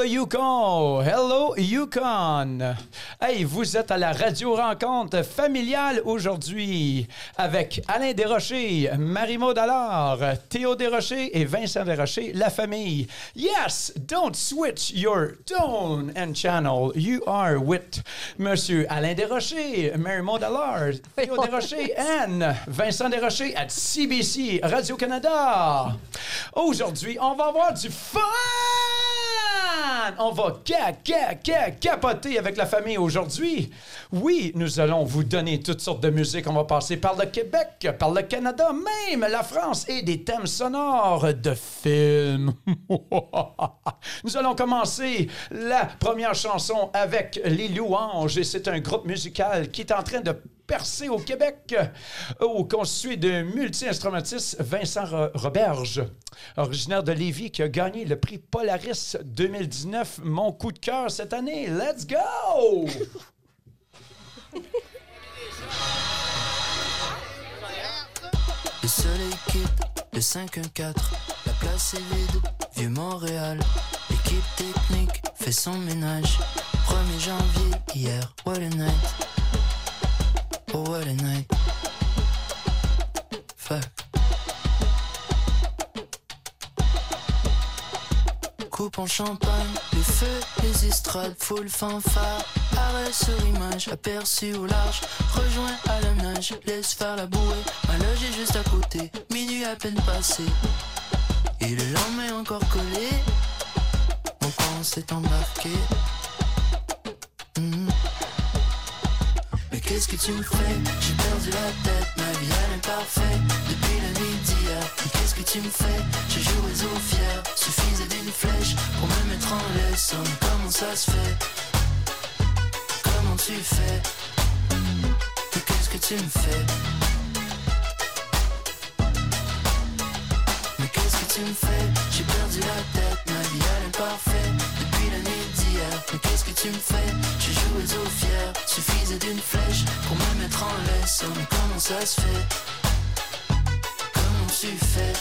Le Yukon. Hello Yukon. Hey, vous êtes à la radio rencontre familiale aujourd'hui avec Alain Desrochers, Marie-Maud Allard, Théo Desrochers et Vincent Desrochers, la famille. Yes, don't switch your tone and channel. You are with Monsieur Alain Desrochers, Marie-Maud Allard, Théo Desrochers and Vincent Desrochers at CBC Radio-Canada. Aujourd'hui, on va avoir du fun! On va ca, ca, ca, capoter avec la famille aujourd'hui. Oui, nous allons vous donner toutes sortes de musiques. On va passer par le Québec, par le Canada, même la France et des thèmes sonores de films. nous allons commencer la première chanson avec Les Louanges et c'est un groupe musical qui est en train de percé au Québec, au constitué de multi-instrumentiste Vincent Ro- Roberge, originaire de Lévis, qui a gagné le prix Polaris 2019, mon coup de cœur cette année. Let's go! Le soleil quitte le 5-1-4, la place est vide, vieux Montréal. L'équipe technique fait son ménage. 1er janvier, hier, what a. Oh, what a night. Fuck. Coupe en champagne, les feux, les estrades, full fanfare. Arrêt sur image, aperçu au large. Rejoins à la nage, laisse faire la bouée. Ma loge est juste à côté, minuit à peine passé. Et le lendemain encore collé. Mon camp s'est embarqué. Qu'est-ce que tu me fais. J'ai perdu la tête, ma vie elle est parfaite. Depuis la nuit d'hier qu'est-ce que tu me fais? J'ai joué aux fiers Suffisait d'une flèche pour me mettre en laisse. Oh, Comment ça se fait? Comment tu fais? Mais qu'est-ce que tu me fais? Mais qu'est-ce que tu me fais? J'ai perdu la tête, ma vie elle est parfaite. Depuis la nuit d'hier Mais qu'est-ce que tu me fais? Suffisait d'une flèche pour me mettre en laisse. Oh mais comment ça se fait? Comment tu fais?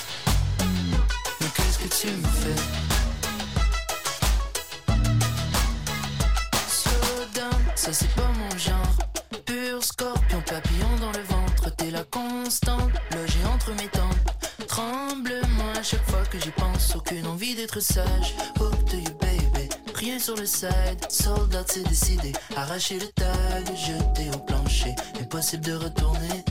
Mais qu'est-ce que tu me fais? Slow down, ça c'est pas mon genre. Pur scorpion, papillon dans le ventre. T'es la constante, logé entre mes tempes Tremble-moi à chaque fois que j'y pense. Aucune envie d'être sage. Hook sur le side, soldat c'est décidé. Arracher le tag, jeter au plancher. Impossible de retourner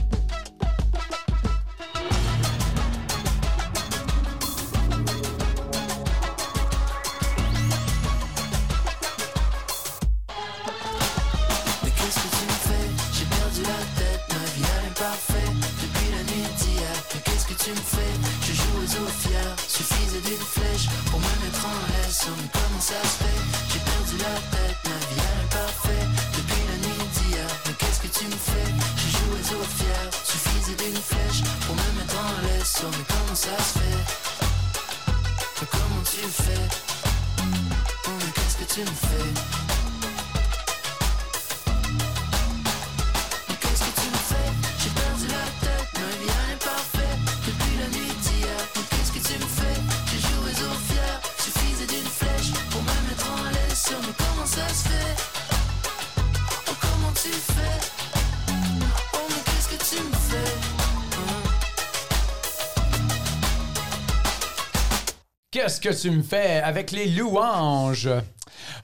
Qu'est-ce que tu me fais avec les louanges?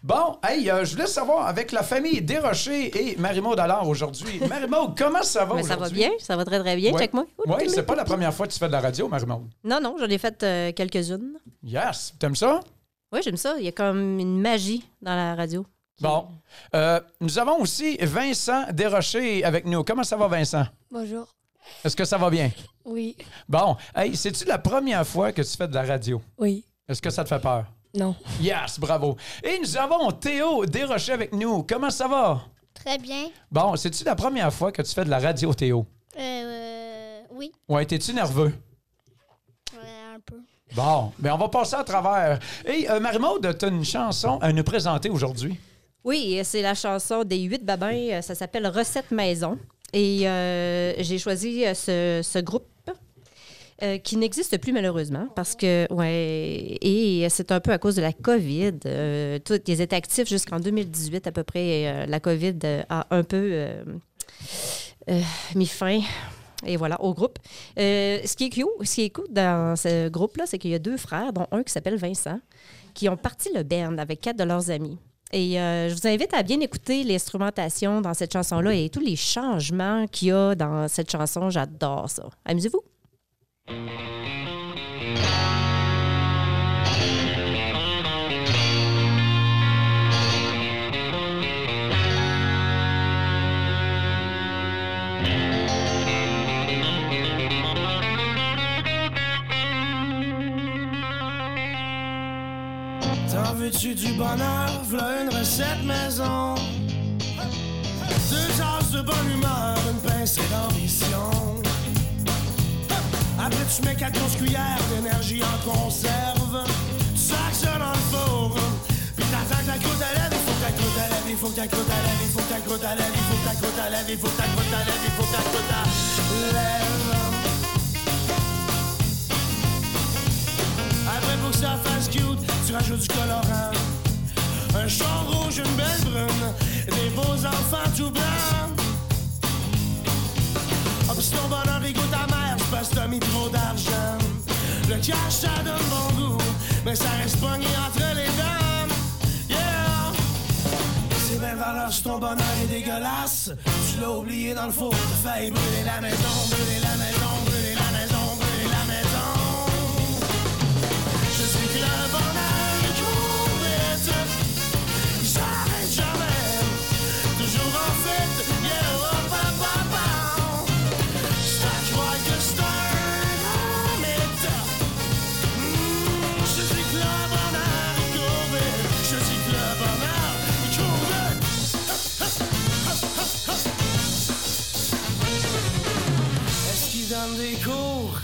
Bon, hey, euh, je voulais savoir, avec la famille Desrochers et Marie-Maud Allard aujourd'hui. Marie-Maud, comment ça va Mais ça va bien, ça va très très bien. Ouais. Check-moi. Oui, c'est pas la première fois que tu fais de la radio, Marie-Maud. Non, non, j'en ai fait euh, quelques-unes. Yes, t'aimes ça? Oui, j'aime ça. Il y a comme une magie dans la radio. Bon. Euh, nous avons aussi Vincent Desrochers avec nous. Comment ça va, Vincent? Bonjour. Est-ce que ça va bien? Oui. Bon. Hey, c'est-tu la première fois que tu fais de la radio? Oui. Est-ce que ça te fait peur? Non. Yes, bravo. Et nous avons Théo Desrochers avec nous. Comment ça va? Très bien. Bon, c'est-tu la première fois que tu fais de la radio, Théo? Euh, euh, oui, Ouais, t'es-tu nerveux? ouais, un peu. Bon, bien, on va passer à travers. Et euh, Marie-Maude, tu as une chanson à nous présenter aujourd'hui. Oui, c'est la chanson des huit babins. euh, Ça s'appelle Recette maison. Et euh, j'ai choisi euh, ce, ce groupe euh, qui n'existe plus malheureusement parce que, ouais, et c'est un peu à cause de la COVID. Euh, ils étaient actifs jusqu'en 2018 à peu près. euh, la COVID euh, a un peu euh, euh, mis fin. Et voilà, au groupe. Euh, ce, qui est cute, ce qui est cool dans ce groupe-là, c'est qu'il y a deux frères, dont un qui s'appelle Vincent, qui ont parti le band avec quatre de leurs amis. Et euh, je vous invite à bien écouter l'instrumentation dans cette chanson-là et tous les changements qu'il y a dans cette chanson. J'adore ça. Amusez-vous. T'en veux-tu du bonheur? V'là une recette maison. Deux tasses de bonne humeur, une pincée d'ambition. Après, tu mets quatre grosses cuillères d'énergie en conserve. Tu sacs ça dans le four. Puis t'attends que la croûte à lèvres. Il faut que ta croûte à lèvres, il faut que ta croûte à lèvres, il faut que ta croûte à lèvres, il faut que ta croûte à lèvres, il faut que ta croûte à lèvres, il faut que ta croûte à lèvres. Après, pour que ça fasse cute, tu rajoutes du colorant. Un champ rouge, une belle brune, des beaux enfants tout blancs. Pis si ton bonheur goûte amer, c'est parce que t'as mis trop d'argent. Le cash, ça donne bon goût, mais ça reste pogné entre les dents. Yeah! C'est bien valeur si ton bonheur est dégueulasse. Tu l'as oublié dans le four, t'as failli brûler la maison, brûler la maison, brûler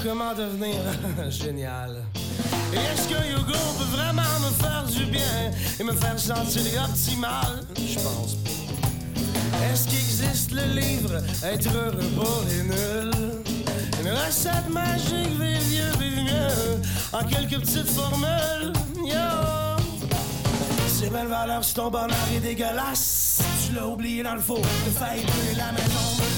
Comment devenir génial et est-ce que Yogo peut vraiment me faire du bien et me faire sentir optimal? Je pense pas. Est-ce qu'il existe le livre Être heureux pour les nuls? Une recette magique, vive vieux, vive mieux, en quelques petites formules. Yo! C'est belle valeur si ton bonheur est dégueulasse. Tu l'as oublié dans le brûler la maison, brûler la maison,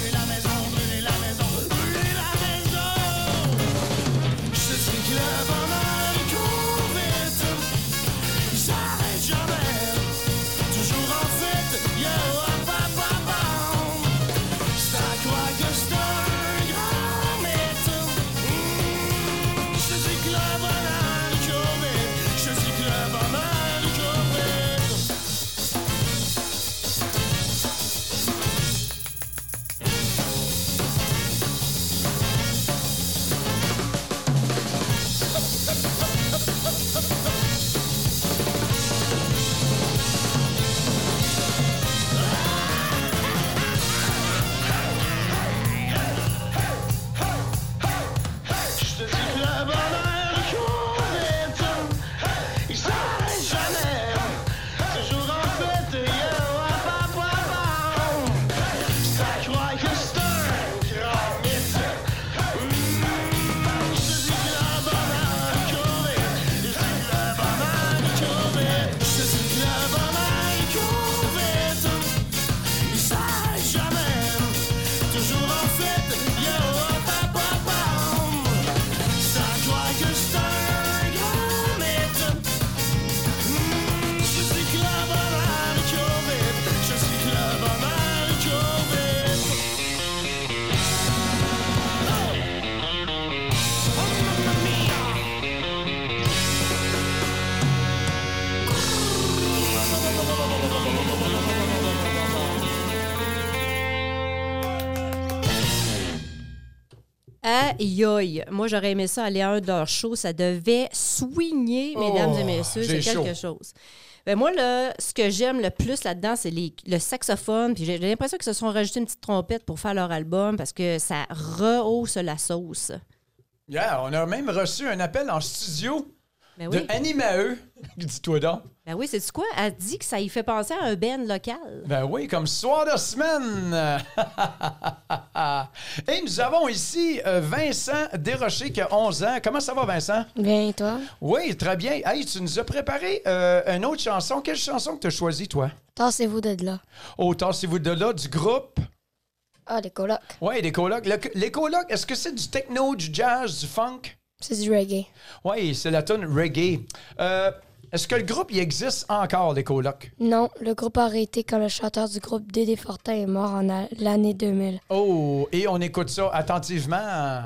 Aïe. Moi, j'aurais aimé ça aller à un de leurs shows. Ça devait swinguer, mesdames et messieurs. C'est quelque chose. Ben moi, là, ce que j'aime le plus là-dedans, c'est les- le saxophone. Puis j'ai j'ai l'impression qu'ils se sont rajoutés une petite trompette pour faire leur album parce que ça rehausse la sauce. Yeah, on a même reçu un appel en studio Ben de oui. Annie Maheu. Dis-toi donc. Ben oui, c'est quoi? Elle dit que ça y fait penser à un band local. Ben oui, comme soir de semaine. Et nous avons ici euh, Vincent Desrochers qui a 11 ans. Comment ça va, Vincent? Bien, et toi? Oui, très bien. Hey, tu nous as préparé euh, une autre chanson. Quelle chanson que tu as choisie, toi? Tassez-vous de là. Oh, tassez-vous de là, du groupe. Ah, les colocs. Oui, les colocs. Le- les colocs, est-ce que c'est du techno, du jazz, du funk? C'est du reggae. Oui, c'est la tune reggae. Euh, est-ce que le groupe, il existe encore, les colocs? Non, le groupe a arrêté quand le chanteur du groupe Dédé Fortin est mort en l'année 2000. Oh, et on écoute ça attentivement.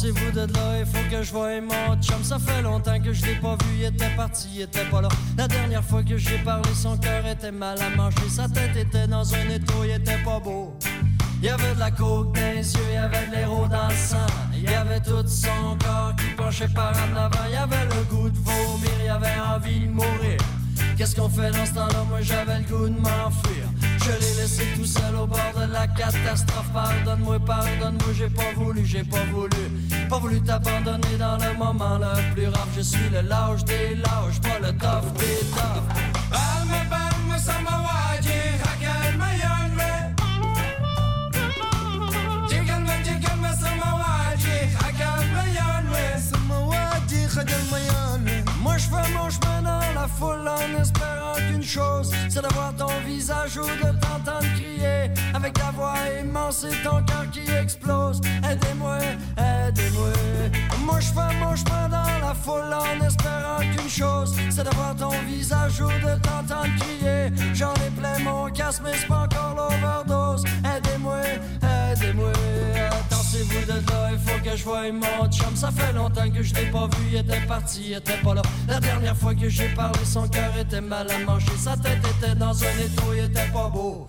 Tassez-vous de là, il faut que je voie mon chum. Ça fait longtemps que je l'ai pas vu, il était parti, il était pas là. La dernière fois que j'ai parlé, son cœur était mal à manger. Sa tête était dans un étau, il était pas beau. Il y avait de la coke dans les yeux, il y avait de l'héros dans le sang. Il y avait tout son corps qui penchait par en avant. Il y avait le goût de vomir, il y avait envie de mourir. Qu'est-ce qu'on fait dans ce temps-là? Moi j'avais le goût de m'enfuir. Je l'ai laissé tout seul au bord de la catastrophe. Pardonne-moi, pardonne-moi, j'ai pas voulu, j'ai pas voulu. Pas voulu t'abandonner dans le moment le plus rare. Je suis le lâche des lâches, pas le tough des toughs. Moi je fais mon chemin dans la foule en c'est d'avoir ton visage ou de t'entendre crier avec ta voix immense et ton cœur qui explose. Aidez-moi, aidez-moi. Moi je fais mon chemin dans la foule en espérant qu'une chose, c'est d'avoir ton visage ou de t'entendre crier. J'en ai plein mon casque, mais c'est pas encore l'overdose. Aidez-moi, aidez-moi. Là, il faut que je voie mon chum. Ça fait longtemps que je l'ai pas vu, il était parti, il était pas là. La dernière fois que j'ai parlé, son cœur était mal à manger. Sa tête était dans un étau, il était pas beau.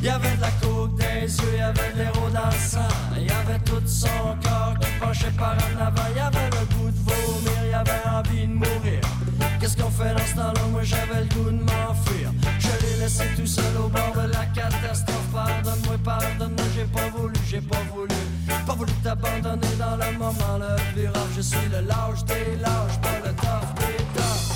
Il y avait de la coke les yeux, il y avait de l'héros dans le sang. Il y avait tout son corps qui penchait par en avant. Il y avait le goût de vomir, il y avait envie de mourir. Qu'est-ce qu'on fait dans ce temps-là? Moi j'avais le goût de m'enfuir. Je l'ai laissé tout seul au bord de la catastrophe. Pardonne-moi, pardonne-moi, j'ai pas voulu, j'ai pas voulu. Pas voulu t'abandonner dans le moment le plus rare. Je suis le lâche des lâches, pas le tough des toughs.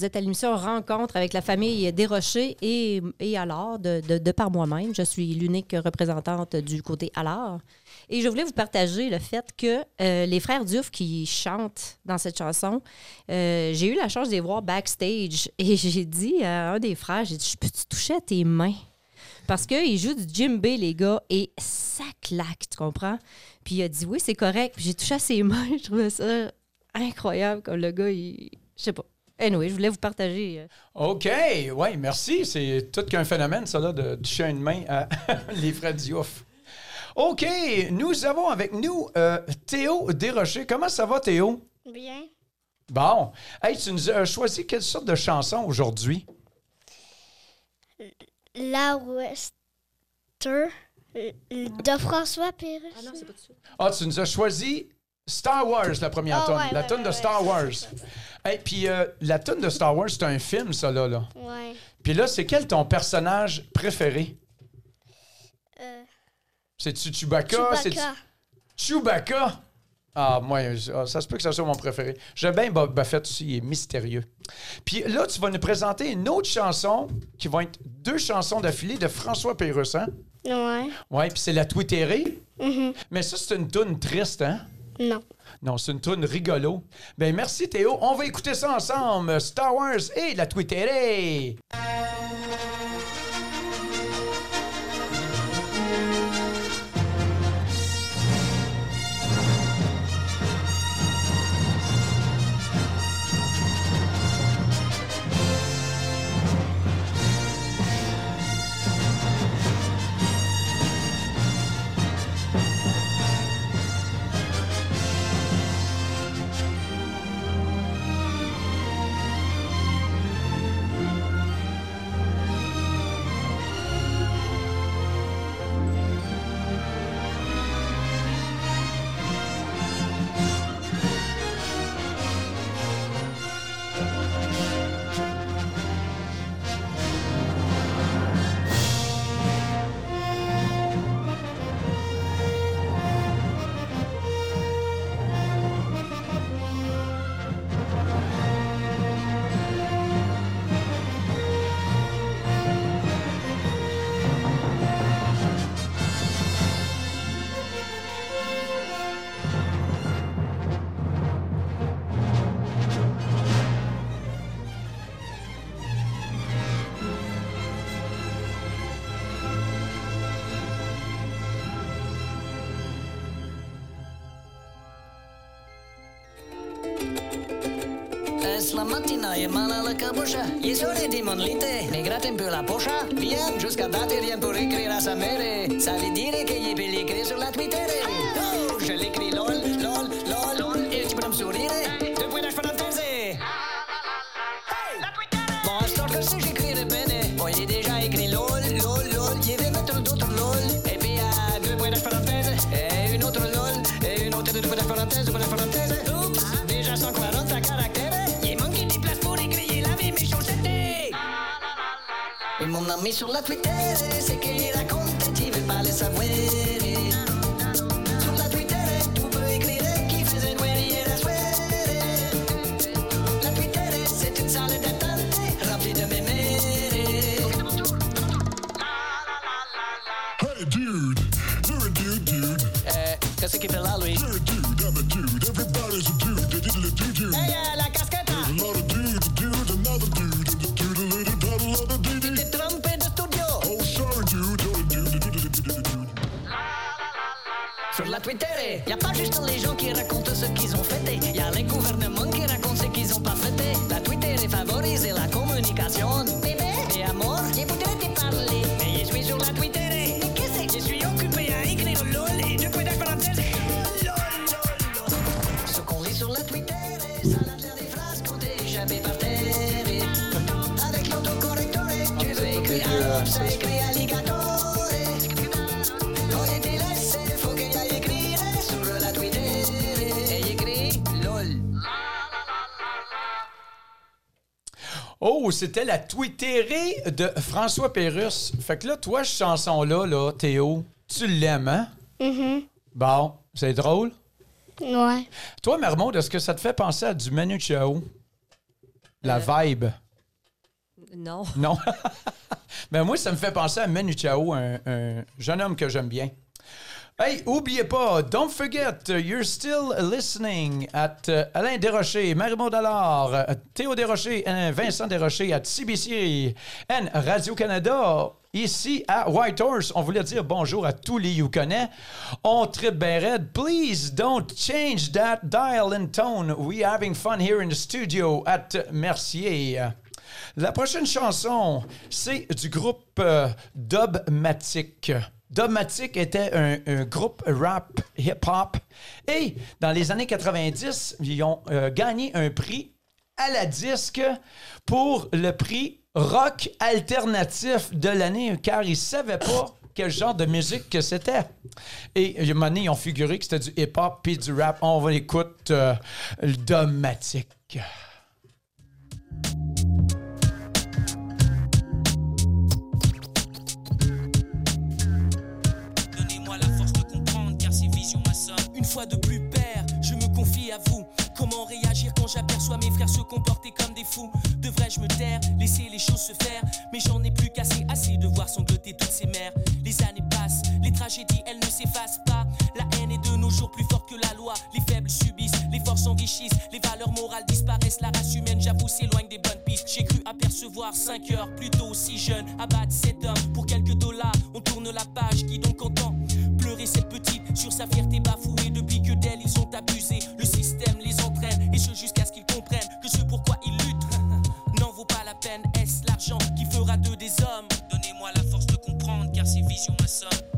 Vous êtes à l'émission Rencontre avec la famille Desrochers et, et alors, de, de- par moi-même. Je suis l'unique représentante du côté alors. Et je voulais vous partager le fait que euh, les frères Diouf qui chantent dans cette chanson, euh, j'ai eu la chance de les voir backstage et j'ai dit à un des frères, j'ai dit, je peux-tu toucher à tes mains? Parce qu'ils jouent du djembé, les gars, et ça claque, tu comprends? Puis il a dit, oui, c'est correct. J'ai touché à ses mains, je trouvais ça incroyable comme le gars, il... Je sais pas. Anyway, je voulais vous partager. euh, OK, oui, merci. C'est tout qu'un phénomène, ça, là, de toucher une main à les frères Diouf. OK, nous avons avec nous euh, Théo Desrochers. Comment ça va, Théo? Bien. Bon. Hey, tu nous as choisi quelle sorte de chanson aujourd'hui? La Wester de François Pérus. Ah non, c'est pas tout ça. Ah, tu nous as choisi Star Wars, la première Ah, tonne. ouais, la ouais, tonne de Star Wars. Hey, puis euh, la tonne de Star Wars, c'est un film, ça, là. là. Ouais. Puis là, c'est quel ton personnage préféré? Euh, C'est-tu Chewbacca? Chewbacca. Chewbacca? Ah, moi, ah, ça se peut que ça soit mon préféré. J'aime bien Boba Fett aussi, il est mystérieux. Puis là, tu vas nous présenter une autre chanson qui vont être deux chansons d'affilée de François Pérusse, hein? Ouais. Ouais, puis c'est la Twittérée. Mhm. Mais ça, c'est une toune triste, hein? Non. Non, c'est une toune rigolo. Ben merci Théo. On va écouter ça ensemble. Star Wars et la Twittérée. Mattina e mal alla caboscia. Gli sole di monlite, mi gratta in più la poscia. Via, giusto date rien pour écrire à sa mère. Ça veut dire que gli belli écrit sur la Twitter. Oh, je l'écris lol, Sur la Twitter, c'est qu'il raconte, tu C'était la Twittérée de François Pérusse? Fait que là, toi, cette chanson-là, là, Théo, tu l'aimes, hein? Mhm. Bon, c'est drôle? Ouais. Toi, Mermode, est-ce que ça te fait penser à du Manu Chao? La vibe. Non. Non. Mais moi, ça me fait penser à Manu Chao, un, un jeune homme que j'aime bien. Hey, oubliez pas, don't forget, you're still listening at uh, Alain Desrochers, Marie-Maud Allard, uh, Théo Desrochers Vincent Desrochers à CBC and Radio-Canada. Ici à Whitehorse, on voulait dire bonjour à tous les Yukonnais. On tripe bien. Please don't change that dial and tone. We having fun here in the studio at Mercier. La prochaine chanson, c'est du groupe euh, Dubmatic. Dubmatic était un, groupe rap hip-hop et dans les années 90, ils ont euh, gagné un prix à la disque pour le prix rock alternatif de l'année car ils savaient pas quel genre de musique que c'était. Et a un moment ils ont figuré que c'était du hip-hop puis du rap. On va écouter euh, le Dubmatic. Fois de plus père, je me confie à vous. Comment réagir quand j'aperçois mes frères se comporter comme des fous? Devrais-je me taire, laisser les choses se faire? Mais j'en ai plus qu'assez, assez de voir sangloter toutes ces mères. Les années passent, les tragédies elles ne s'effacent pas. La haine est de nos jours plus forte que la loi. Les faibles subissent, les forts s'enrichissent, les valeurs morales disparaissent. La race humaine, j'avoue, s'éloigne des bonnes pistes. J'ai cru apercevoir 5 heures plus tôt, si jeune, abattre cet ils ont abusé. Le système les entraîne et ce jusqu'à ce qu'ils comprennent que ce pourquoi ils luttent n'en vaut pas la peine. Est-ce l'argent qui fera d'eux des hommes? Donnez-moi la force de comprendre car ces visions m'assomment.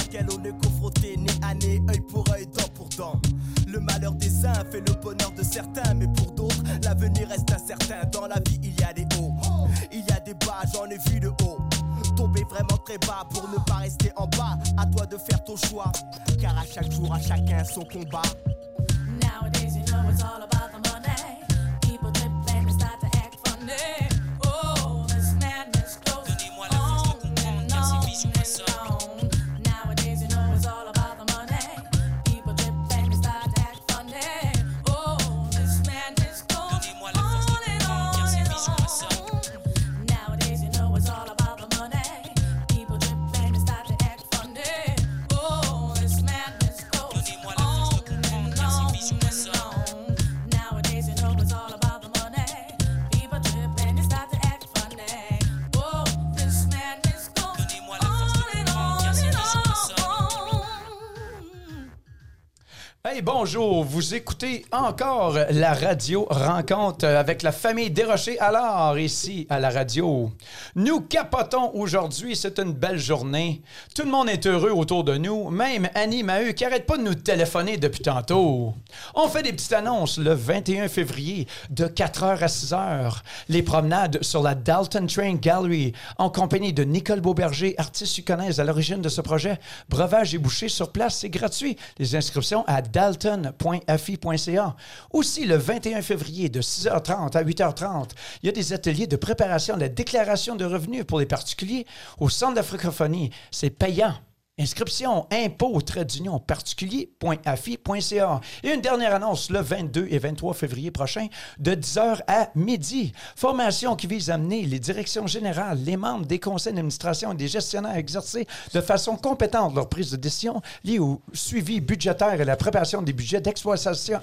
Laquelle on est confronté, nez à nez, œil pour œil, dent pour dent. Le malheur des uns fait le bonheur de certains, mais pour d'autres, l'avenir reste incertain. Dans la vie, il y a des hauts, il y a des bas, j'en ai vu de haut. Tomber vraiment très bas pour ne pas rester en bas. À toi de faire ton choix, car à chaque jour, à chacun son combat. Bonjour. Vous écoutez encore la radio rencontre avec la famille Desrochers alors ici à la radio. Nous capotons aujourd'hui, c'est une belle journée. Tout le monde est heureux autour de nous, même Annie Maheu qui arrête pas de nous téléphoner depuis tantôt. On fait des petites annonces le 21 février de 4h à 6h. Les promenades sur la Dalton Train Gallery en compagnie de Nicole Beauberger, artiste yukonaise à l'origine de ce projet. Breuvage et boucher sur place, c'est gratuit. Les inscriptions à dalton.fi.ca. Aussi, le 21 février de 6h30 à 8h30, il y a des ateliers de préparation de la déclaration de revenus pour les particuliers au Centre de la francophonie. C'est payant. Inscription, impôt, d'union, particulier.afi.ca. Et une dernière annonce le 22 et 23 février prochain, de 10h à midi. Formation qui vise à amener les directions générales, les membres des conseils d'administration et des gestionnaires à exercer de façon compétente leur prise de décision liée au suivi budgétaire et la préparation des budgets d'exploitation,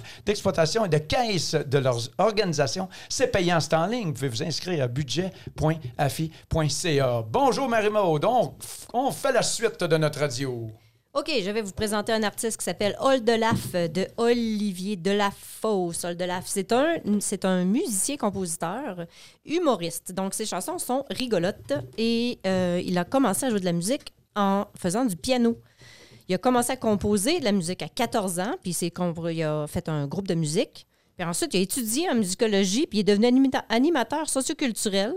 et de caisse de leurs organisations. C'est payant, c'est en ligne. Vous pouvez vous inscrire à budget.afi.ca. Bonjour Marie-Maud. Donc, on fait la suite de notre OK, je vais vous présenter un artiste qui s'appelle Oldelaf de Olivier Delafosse. Oldelaf, c'est un, un musicien-compositeur, humoriste. Donc, ses chansons sont rigolotes et euh, il a commencé à jouer de la musique en faisant du piano. Il a commencé à composer de la musique à 14 ans, puis il a fait un groupe de musique. Puis ensuite, il a étudié en musicologie, puis il est devenu animateur socioculturel.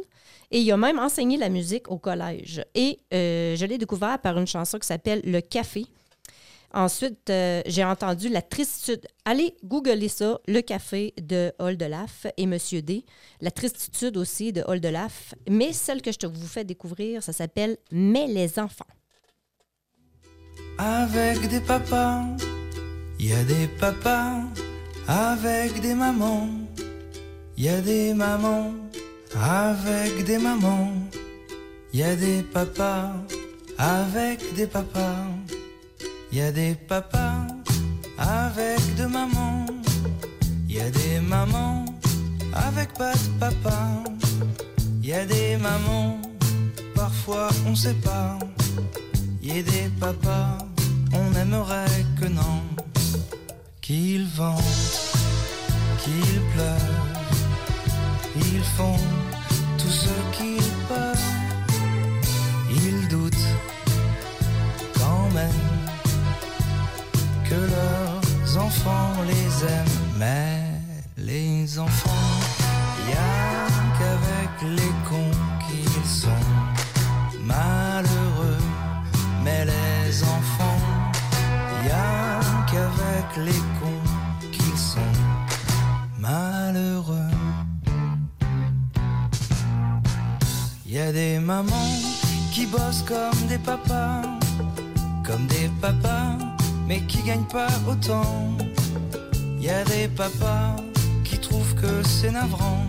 Et il a même enseigné la musique au collège. Et euh, je l'ai découvert par une chanson qui s'appelle Le Café. Ensuite, euh, j'ai entendu La Tristitude. Allez googler ça, Le Café de Oldelaf et Monsieur D. La Tristitude aussi de Oldelaf. Mais celle que je te vous fais découvrir, ça s'appelle Mais les enfants. Avec des papas, il y a des papas. Avec des mamans, il y a des mamans. Avec des mamans, y a des papas. Avec des papas, y a des papas. Avec de mamans, y a des mamans. Avec pas de papa, y a des mamans. Parfois on sait pas. Y a des papas, on aimerait que non. Qu'ils vantent, qu'ils pleurent, ils font tout ce qu'ils peuvent. Ils doutent quand même que leurs enfants les aiment. Mais les enfants, y a qu'avec les cons qu'ils sont malheureux. Mais les enfants, y a qu'avec les a des mamans qui bossent comme des papas, comme des papas, mais qui gagnent pas autant. Y a des papas qui trouvent que c'est navrant,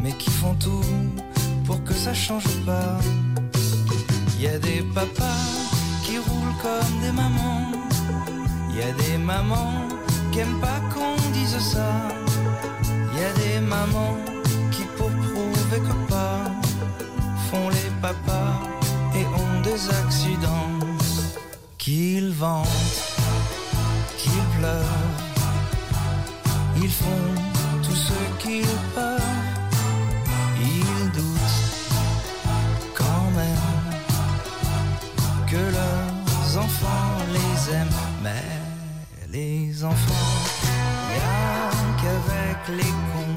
mais qui font tout pour que ça change pas. Y a des papas qui roulent comme des mamans. Y a des mamans qui aiment pas qu'on dise ça. Y a des mamans qui pour prouver que pas les papas et ont des accidents. Qu'ils vantent, qu'ils pleurent, ils font tout ce qu'ils peuvent. Ils doutent quand même que leurs enfants les aiment. Mais les enfants, a qu'avec les cons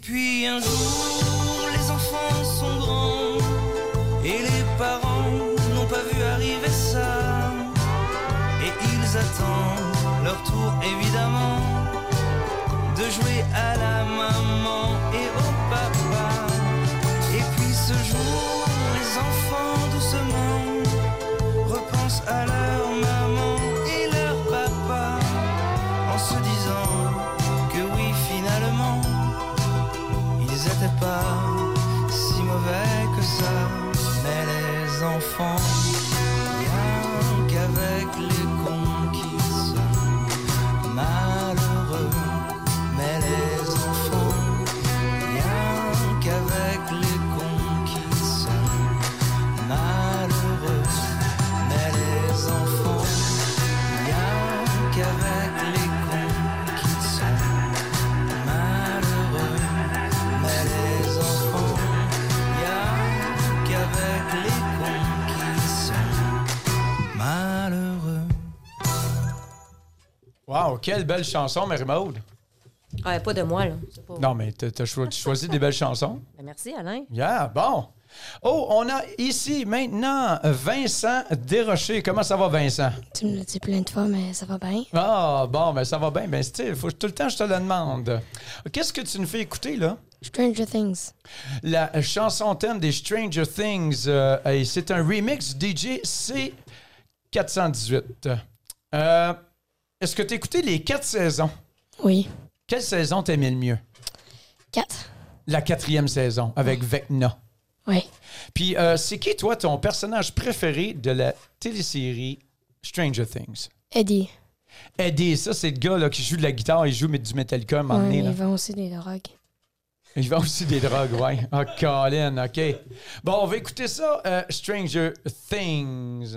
puis un jour, les enfants sont grands et les parents n'ont pas vu arriver ça. Et ils attendent leur tour évidemment de jouer à la maman et au papa. Et puis ce jour, les enfants doucement repensent à leur pas si mauvais que ça. Mais les enfants, Wow, quelle belle chanson, Marie-Maude. Ah, pas de moi, là. Pas- Non, mais t'as t'as cho- choisi des belles chansons. Ben, merci, Alain. Yeah, bon. Oh, on a ici maintenant Vincent Desrochers. Comment ça va, Vincent? Tu me l'as dit plein de fois, mais ça va bien. Ah, bon, ben ça va bien. Ben, il faut tout le temps que je te le demande. Qu'est-ce que tu nous fais écouter, là? Stranger Things. La chanson thème des Stranger Things. euh, c'est un remix DJ C418. Euh, Est-ce que tu as écouté les quatre saisons? Oui. Quelle saison t'aimais le mieux? Quatre. La quatrième saison, avec Vecna. Oui. Puis, euh, c'est qui, toi, ton personnage préféré de la télésérie Stranger Things? Eddie. Eddie, ça, c'est le gars là, qui joue de la guitare, il joue mais du Metallica à un moment Ouais, donné, mais là. il vend aussi des drogues. Il vend aussi des drogues, ouais. Ah, Colin, OK. Bon, on va écouter ça, euh, Stranger Things.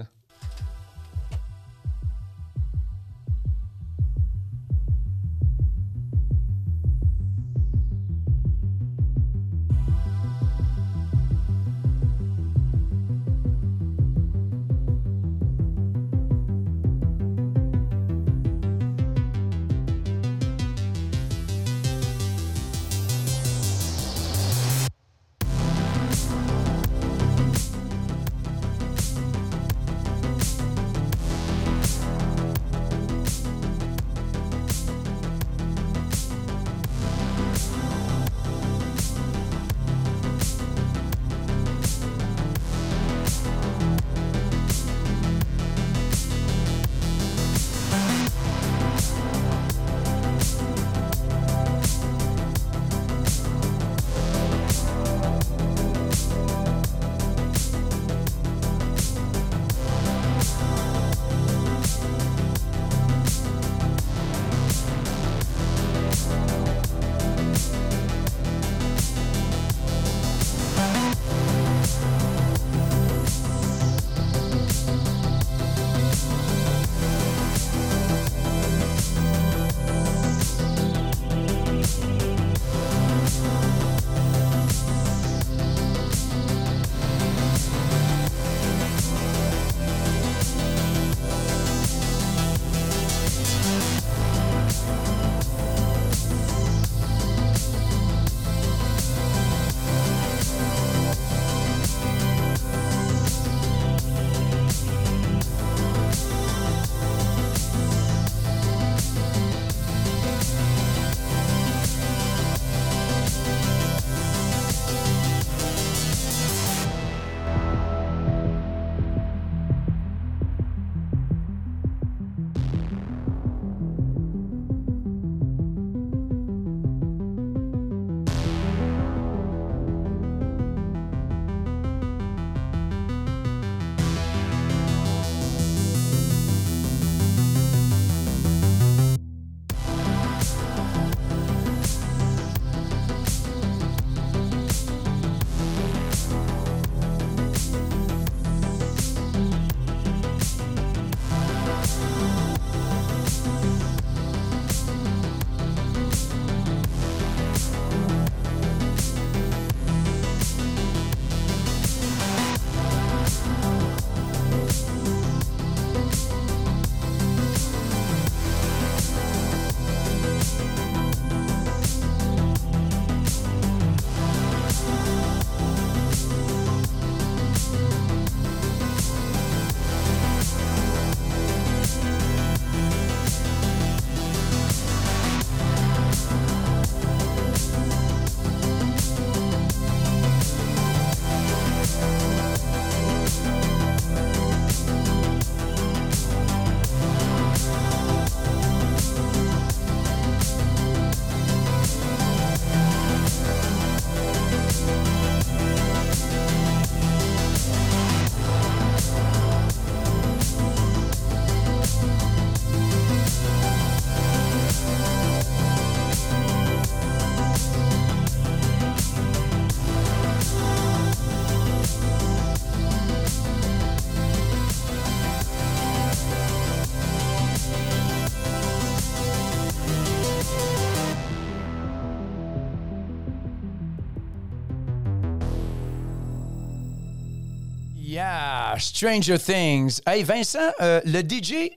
Stranger Things. Hey, Vincent, euh, le DJ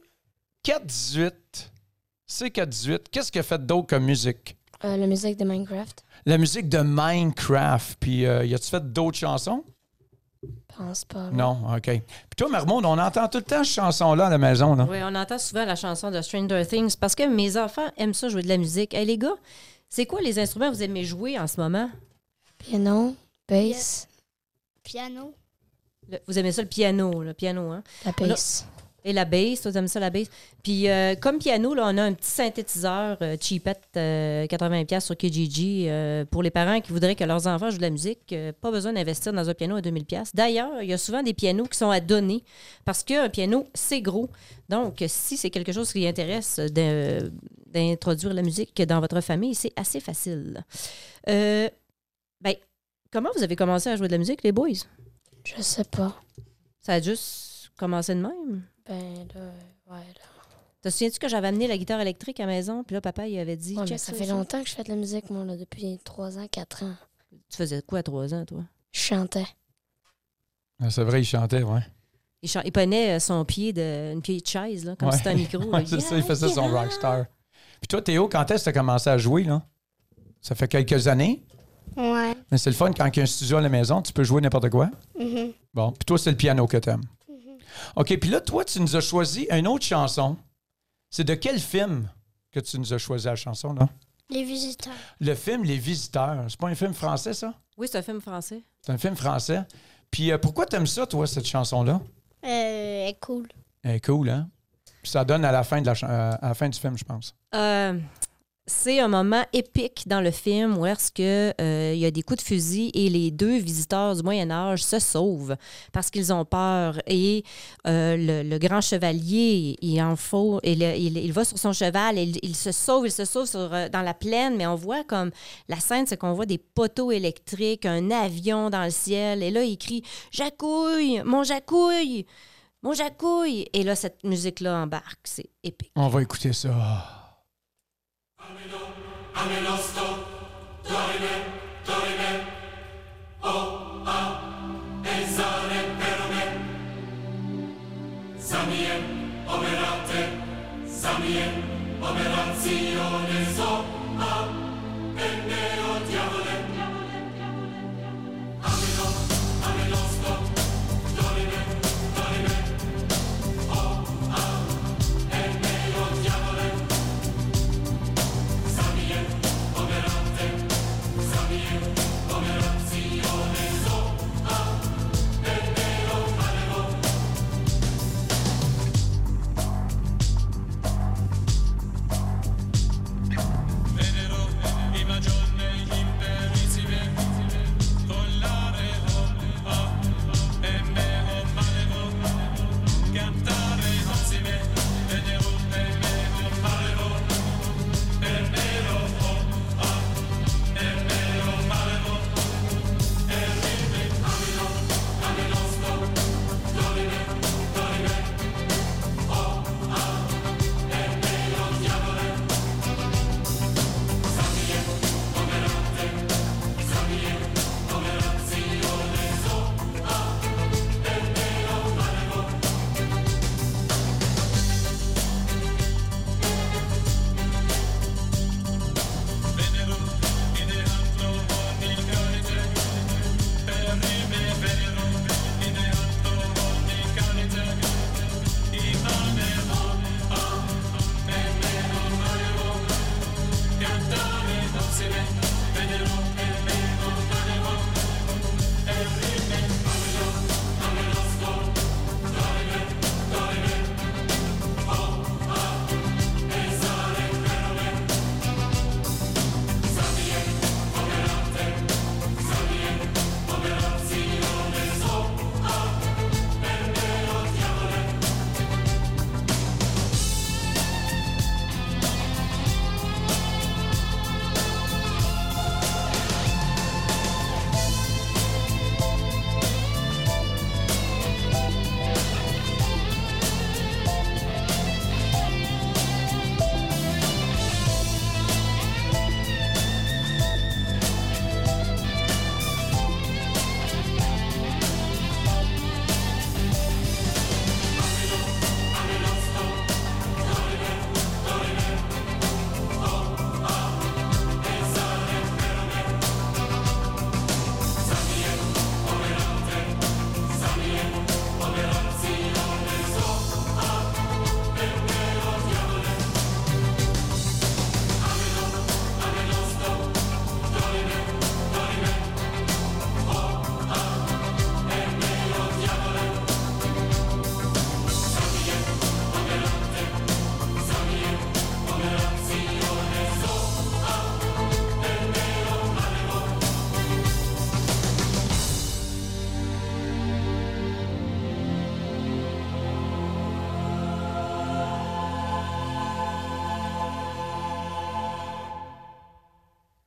418, C418, qu'est-ce qu'il a fait d'autre comme musique? Euh, la musique de Minecraft. La musique de Minecraft. Puis, euh, y a-tu fait d'autres chansons? Je pense pas. là. Non, OK. Puis toi, Marmande, on entend tout le temps cette chanson-là à la maison, là. Oui, on entend souvent la chanson de Stranger Things parce que mes enfants aiment ça jouer de la musique. Hey, les gars, c'est quoi les instruments que vous aimez jouer en ce moment? Piano, bass, Piano. Le- vous aimez ça le piano, le piano, hein? la bass. Et la bass, toi, t'aimes ça, la bass? Puis, euh, comme piano, là, on a un petit synthétiseur euh, cheapette, euh, 80$ sur Kijiji, euh, pour les parents qui voudraient que leurs enfants jouent de la musique. euh, pas besoin d'investir dans un piano à 2000$. D'ailleurs, il y a souvent des pianos qui sont à donner parce qu'un piano, c'est gros. Donc, si c'est quelque chose qui intéresse d'introduire la musique dans votre famille, c'est assez facile. Euh, ben, comment vous avez commencé à jouer de la musique, les boys? Je sais pas. Ça a juste commencé de même? Ben là, ouais, là. Te souviens-tu que j'avais amené la guitare électrique à la maison? Puis là, papa, il avait dit. Ouais, mais Check ça fait longtemps que je fais de la musique, moi, là, depuis 3 ans, 4 ans. Tu faisais quoi à trois ans, toi? Je chantais. Ah, C'est vrai, il chantait, ouais. Il, chan- il prenait euh, son pied de, une pied de chaise, là, comme Ouais. si c'était un micro. Ouais, c'est ça, il faisait son rockstar. Puis toi, Théo, quand est-ce que tu as commencé à jouer, là? Ça fait quelques années, Ouais. mais c'est le fun quand il y a un studio à la maison, tu peux jouer n'importe quoi. Mhm. Bon, puis toi, c'est le piano que t'aimes. OK, puis là, toi, tu nous as choisi une autre chanson. C'est de quel film que tu nous as choisi la chanson, là? Les visiteurs. Le film Les Visiteurs. C'est pas un film français, ça? Oui, c'est un film français. C'est un film français. Puis euh, pourquoi t'aimes ça, toi, cette chanson-là? Euh, elle est cool. Elle est cool, hein? Puis ça donne à la fin, de la, euh, à la fin du film, je pense. Euh, c'est un moment épique dans le film où est-ce que euh, il y a des coups de fusil et les deux visiteurs du Moyen Âge se sauvent parce qu'ils ont peur et euh, le, grand chevalier il en faut il, il, va sur son cheval et il, se sauve il se sauve euh, dans la plaine mais on voit comme la scène c'est qu'on voit des poteaux électriques un avion dans le ciel et là il crie Jacouille mon Jacouille mon Jacouille et là cette musique là embarque c'est épique On va écouter ça. Operate, samien, operazione so a,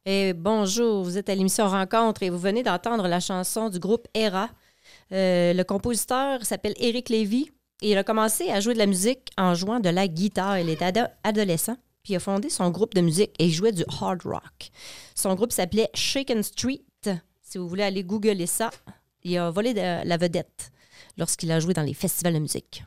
Et bonjour, vous êtes à l'émission Rencontre et vous venez d'entendre la chanson du groupe Era. Euh, le compositeur s'appelle Eric Lévy et il a commencé à jouer de la musique en jouant de la guitare. Il était ado- adolescent, puis il a fondé son groupe de musique et il jouait du hard rock. Son groupe s'appelait Shaken Street. Si vous voulez aller googler ça, il a volé de la vedette lorsqu'il a joué dans les festivals de musique.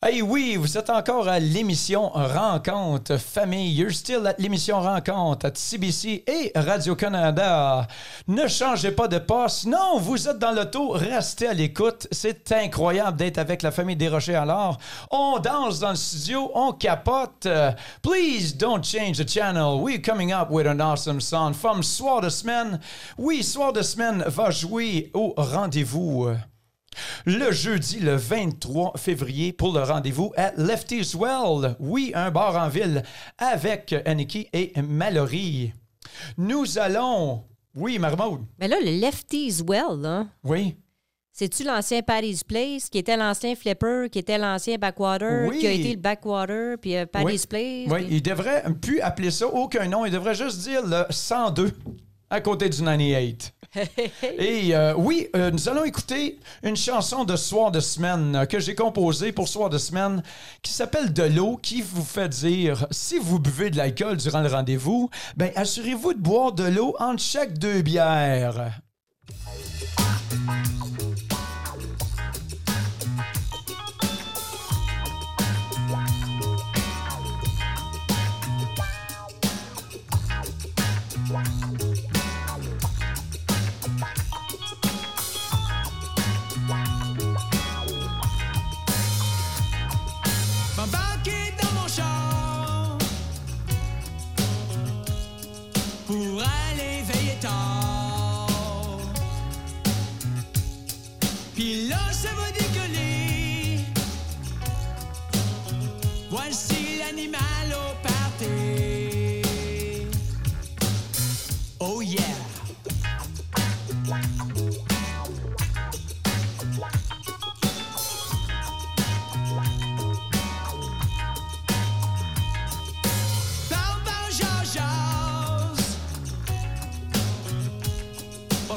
Hey oui, vous êtes encore à l'émission Rencontre Famille. You're still at l'émission Rencontre à CBC et Radio-Canada. Ne changez pas de poste. Non, vous êtes dans l'auto. Restez à l'écoute. C'est incroyable d'être avec la famille Desrochers alors. On danse dans le studio, on capote. Please don't change the channel. We're coming up with an awesome song from Soir de semaine. Oui, Soir de semaine va jouer au rendez-vous. Le jeudi, le 23 février, pour le rendez-vous à Lefty's Well. Oui, un bar en ville avec Aniki et Mallory. Nous allons. Oui, Marmaude. Mais là, le Lefty's Well, là, Oui. c'est-tu l'ancien Patty's Place, qui était l'ancien Flipper, qui était l'ancien Backwater, Oui. qui a été le Backwater, puis euh, oui. Place? Oui, puis- il devrait plus appeler ça aucun nom. Il devrait juste dire le 102 à côté du 98. Et euh, oui, euh, nous allons écouter une chanson de Soir de semaine euh, que j'ai composée pour Soir de semaine qui s'appelle De l'eau qui vous fait dire si vous buvez de l'alcool durant le rendez-vous, ben assurez-vous de boire de l'eau entre chaque deux bières.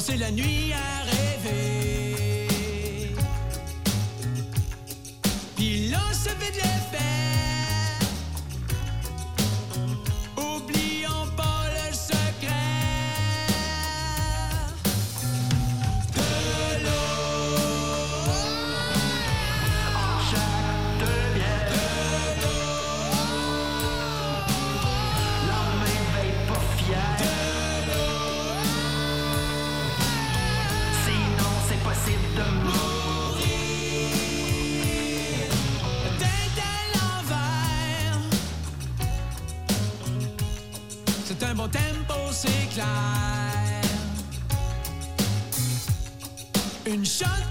Passer la nuit Une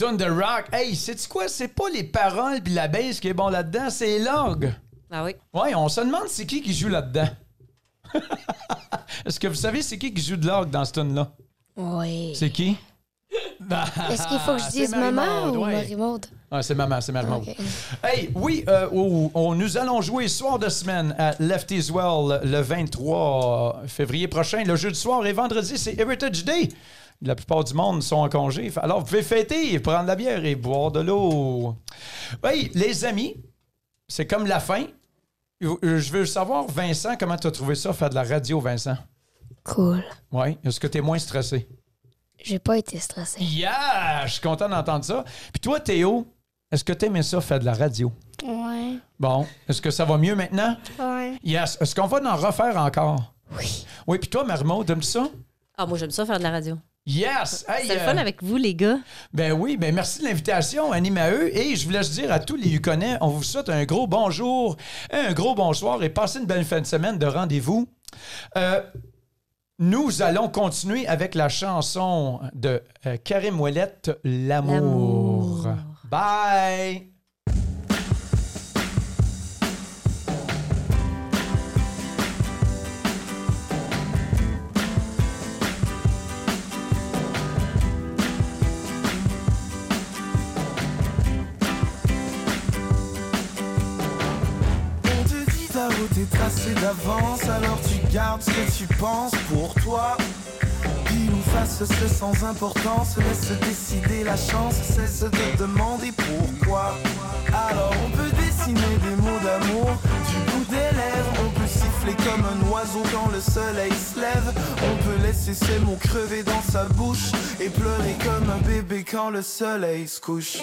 Yeah, une tonne de rock. Hey, c'est quoi? C'est pas les paroles puis la bass qui est bon là-dedans, c'est l'orgue. Ah oui. Ouais, on se demande c'est qui qui joue là-dedans. Est-ce que vous savez c'est qui qui joue de l'orgue dans ce tune-là? Oui. C'est qui? Est-ce qu'il faut que je dise maman ou ouais. Marie-Maude? Ah, c'est maman, c'est maman. Ok. Hey, oui, euh, oh, oh, nous allons jouer soir de semaine à Lefty's Well le 23 février prochain. Le jeudi soir et vendredi, c'est Heritage Day. La plupart du monde sont en congé. Alors, vous pouvez fêter, prendre la bière et boire de l'eau. Hey, les amis, c'est comme la fin. Euh, Je veux savoir, Vincent, comment tu as trouvé ça, faire de la radio, Vincent? Cool. Oui. Est-ce que tu es moins stressé? J'ai pas été stressé. Yeah! Je suis content d'entendre ça. Puis toi, Théo, est-ce que tu aimais ça, faire de la radio? Ouais. Bon, est-ce que ça va mieux maintenant? Ouais. Yes. Est-ce qu'on va en refaire encore? Oui. Oui, puis toi, Marmot, t'aimes ça? Ah, moi, j'aime ça faire de la radio. Yes! Hey, C'est le euh, fun avec vous, les gars. Ben oui, ben merci de l'invitation, Anime à eux. Et je voulais dire à tous les Yukonais, on vous souhaite un gros bonjour, un gros bonsoir et passez une belle fin de semaine de rendez-vous. Euh, nous allons continuer avec la chanson de euh, Karim Ouellette. L'amour. Bye! Tracée d'avance, alors tu gardes ce que tu penses pour toi. Pile ou face, c'est sans importance, laisse décider la chance, cesse de demander pourquoi. Alors on peut dessiner des mots d'amour du bout des lèvres, on peut siffler comme un oiseau quand le soleil se lève, on peut laisser ces mots crever dans sa bouche et pleurer comme un bébé quand le soleil se couche.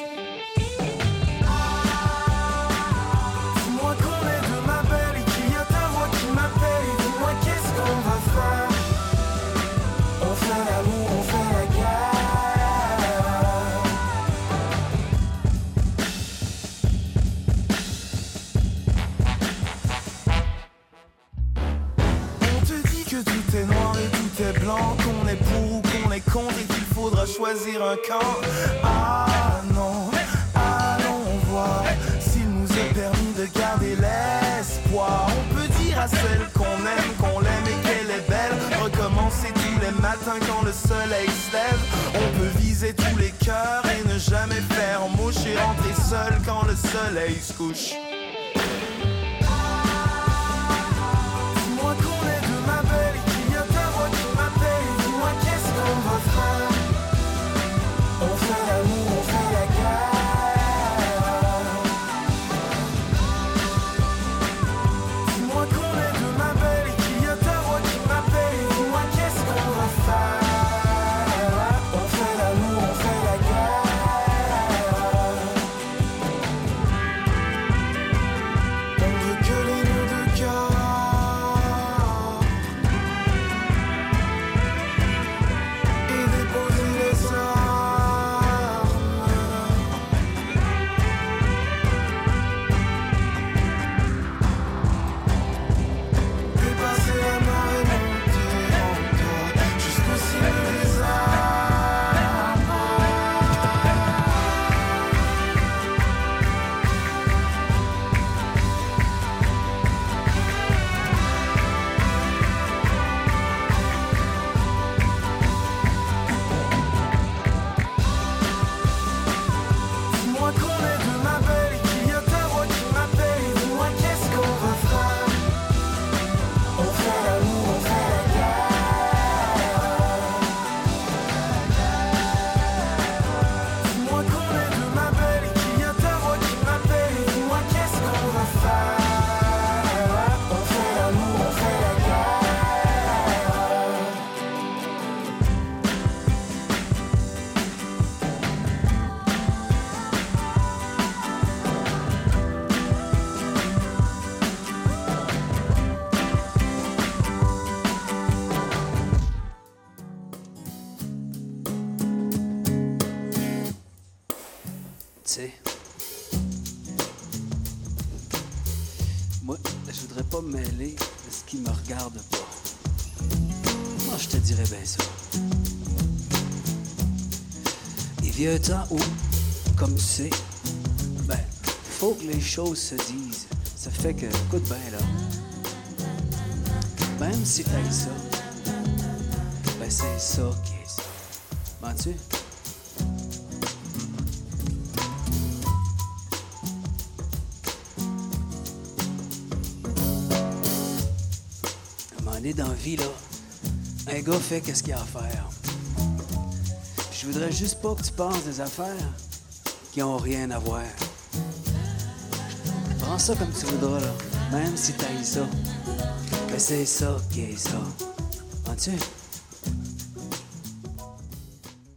Que tout est noir et tout est blanc. Qu'on est pour ou qu'on est contre et qu'il faudra choisir un camp. Ah non, allons voir S'il nous est permis de garder l'espoir. On peut dire à celle qu'on aime, qu'on l'aime et qu'elle est belle. Recommencer tous les matins quand le soleil se lève. On peut viser tous les cœurs et ne jamais faire mouche Et rentrer seul quand le soleil se couche qu'est-ce qu'on Vieux temps où, comme sais, ben, faut que les choses se disent. Ça fait que, écoute bien là, même si t'aimes ça, ben c'est ça qui est ça. M'en-tu? À un moment donné, dans la vie, là, un gars fait qu'est-ce qu'il a à faire. Voudrais juste pas que tu penses des affaires qui ont rien à voir. Prends ça comme tu voudras, là. Même si t'ailles ça. Ben c'est ça qui est ça. Entends-tu?